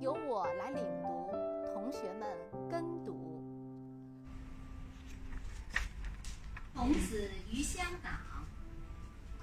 由我来领读，同学们跟读。孔子于乡党，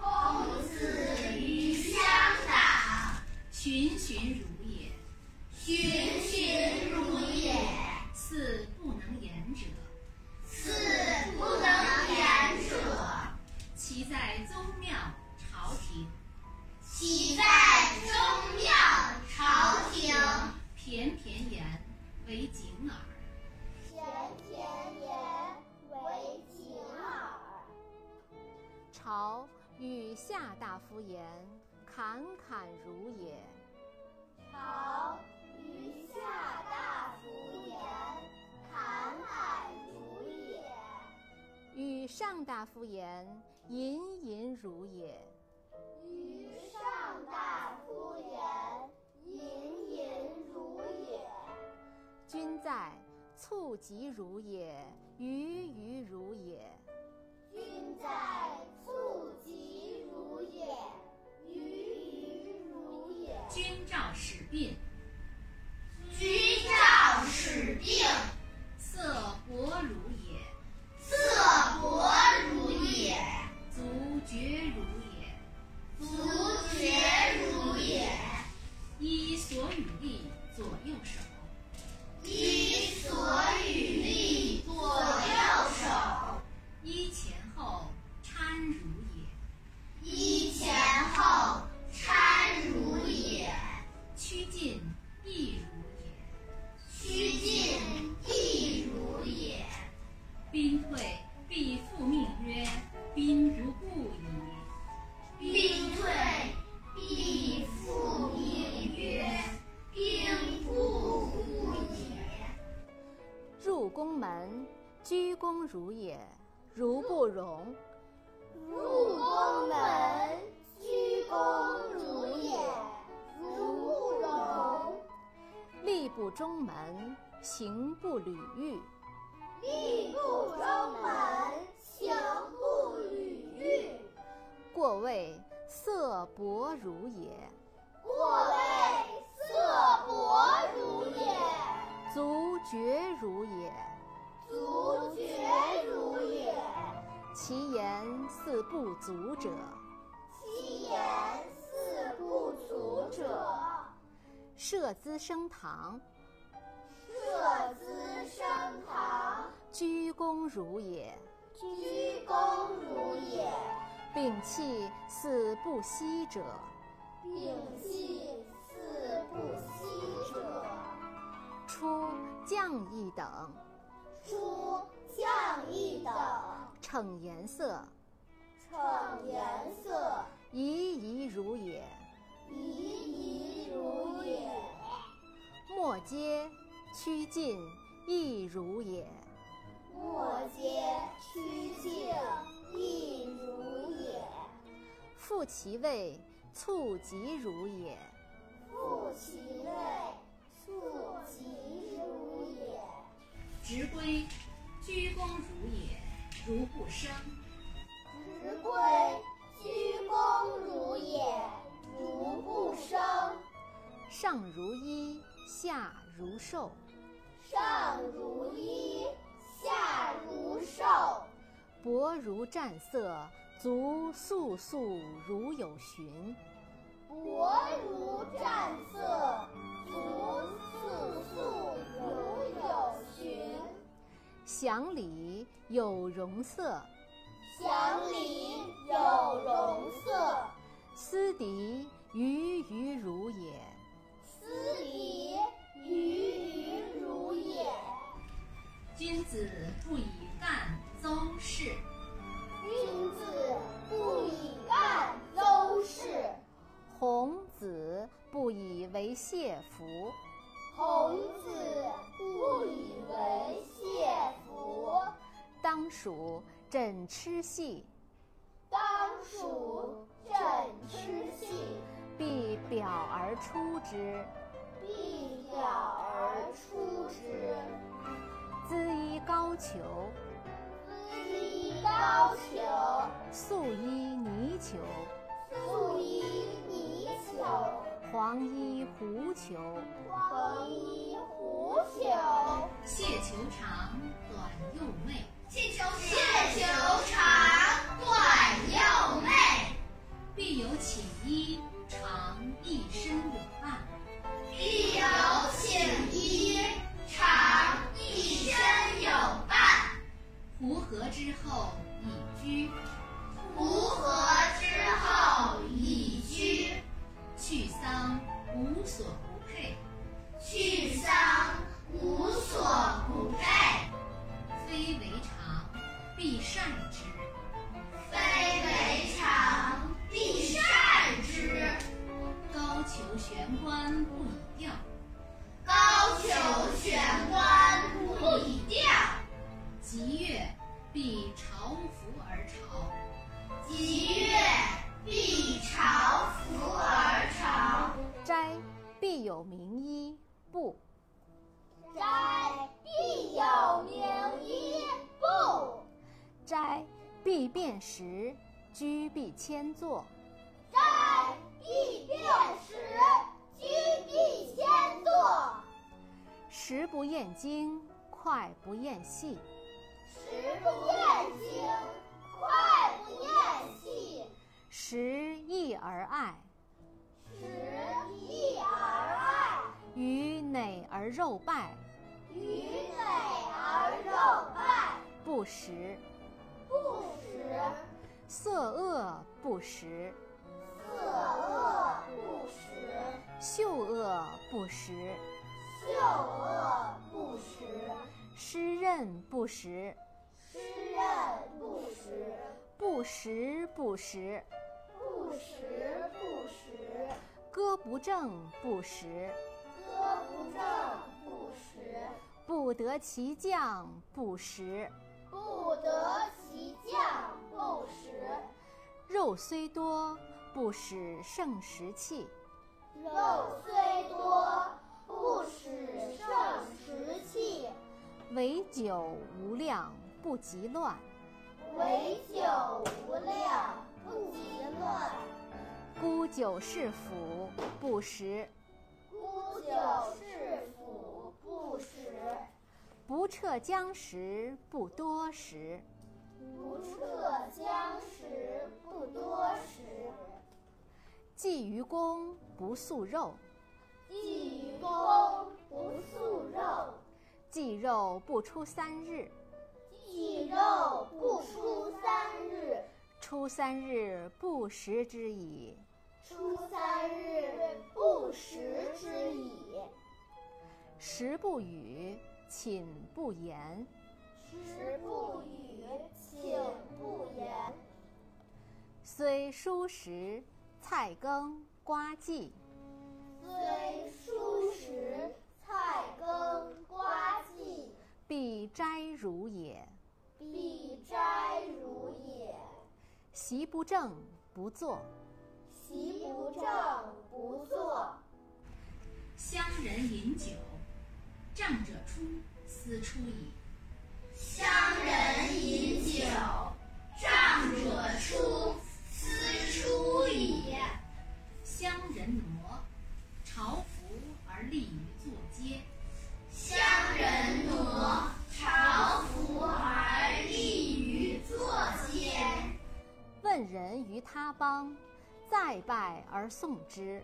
孔子于乡党，循循如也，循夫言，侃侃如也。朝与下大夫言，侃侃如也。与上大夫言，隐隐如也。与上大夫言，隐隐如也。君在，促疾如也，于于如也。君在，促疾君诏使病，君诏使病，色薄如也，色薄如也，足厥如也。足厥如也。依所与力左右手，如不容。入宫门，鞠躬如也，如不容。吏不中门，行不履玉。立不中门，行不履玉。过谓色薄如也，过谓色薄如也，足厥如也。足厥如也。其言似不足者，其言似不足者，设资升堂，设资升堂，鞠躬如也。鞠躬如也。摒弃似不息者，摒弃似不息者，出降一等，出降一等，逞颜色，逞颜色，夷夷如也。夷夷如也。莫皆趋近亦如也。莫皆趋近亦如也。复其位，促疾如也。复其位，促。直归，鞠躬如也，如不生。直归，鞠躬如也，如不生。上如衣，下如兽。上如衣，下如兽。薄如战色，足素素如有寻。薄如战色，祥礼有容色，祥礼有容色，斯敌于于如枕螭系，当属枕螭系，必表而出之。必表而出之。姿衣高裘，姿衣高裘，素衣泥裘，素衣泥裘，黄衣狐裘，黄衣狐裘。蟹球长，短又媚。气球蟹球长，短又媚。必有寝衣，长一身有伴。必有寝衣，长一身有伴。胡合之后已居，胡合之后已居。去丧无所脍不厌细。食不厌精，快不厌细。食易而爱，食易而爱，鱼馁而肉败。鱼馁而肉败。不食，不食，色恶不食，色恶不食，嗅恶不食，嗅恶不食，湿润不食，湿润不食，不食不食，不食不食，歌不正不食，歌不正不食，不得其将不食。不得其将不食。肉虽多，不使胜食气。肉虽多，不使。唯酒无量，不及乱。唯酒无量，不及乱。沽酒是腐，不食。沽酒是腐，不食。不彻僵食，不多食。不彻僵食，不多食。祭于公，不素肉。祭肉不出三日。祭肉不出三日。出三日不食之矣。出三日不食之矣。食不语，寝不言。食不语，寝不言。虽疏食，菜羹，瓜祭。虽疏食，菜羹，瓜祭。必斋如也。必斋如也。席不正，不坐。席不正，不坐。乡人饮酒，杖者出，斯出矣。而送之。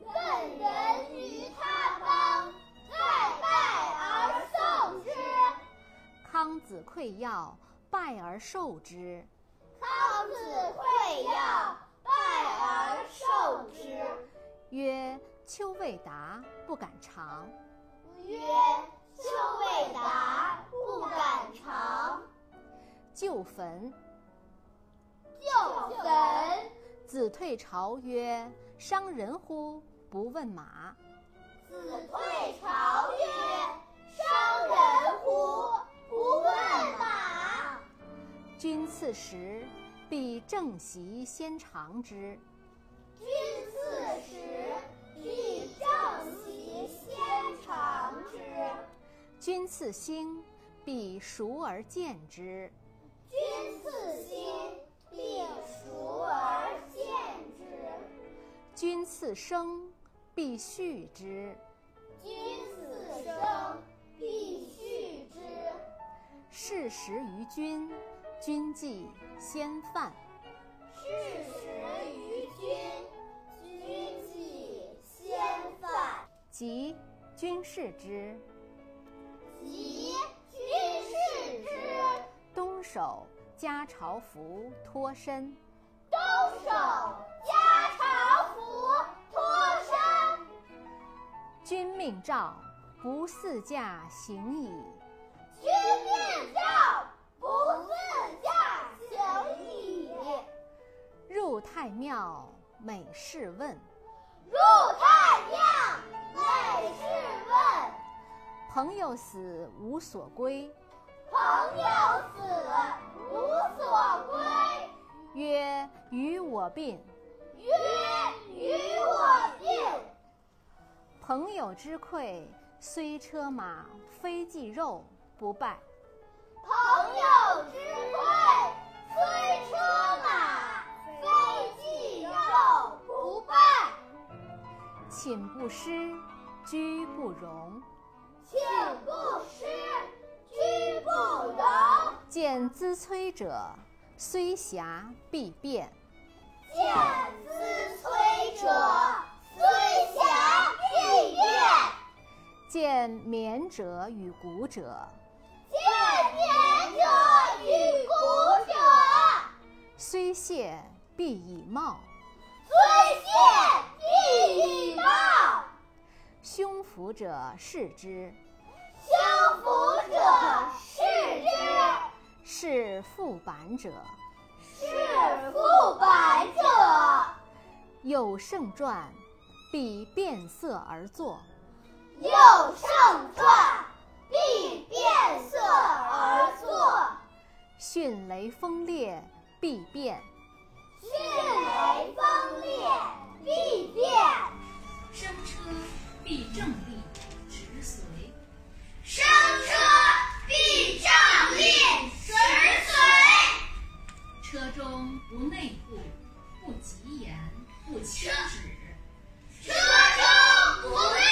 问人于他邦，再拜而送之。康子馈要，拜而受之。康子馈要，拜而受之。曰：丘未达，不敢尝。曰：丘未达，不敢尝。旧坟。就坟。子退朝曰：伤人乎？不问马。子退朝曰：伤人乎？不问马。君次时，必正席先尝之。君次时，必正席先尝之。君次兴，必熟而见之。君次兴，君次生，必续之。君次生，必续之。事时于君，君既先犯。事时于君，君既先犯。即君视之。即君视之。东守家朝服脱身。东守君命诏，不似驾行矣。君命诏，不似驾行矣。入太庙，每事问。入太庙，每事问。朋友死，无所归。朋友死，无所归。曰：与我病。曰：与我病。朋友之馈，虽车马，非祭肉，不拜。朋友之馈，虽车马，非祭肉，不拜。寝不施，居不容。寝不施，居不容。见资催者，虽狭必变。见资催者，见勉者与鼓者，见勉者与鼓者，虽懈必以貌。虽懈必以貌。胸腹者视之，胸腹者视之，是腹板者。是腹板者。有圣传，必变色而作。有胜传，必变色而作。迅雷风烈，必变。迅雷风烈，必变。生车必正立，直随。生车必正立，直随。车中不内顾，不急言，不轻止。车中不内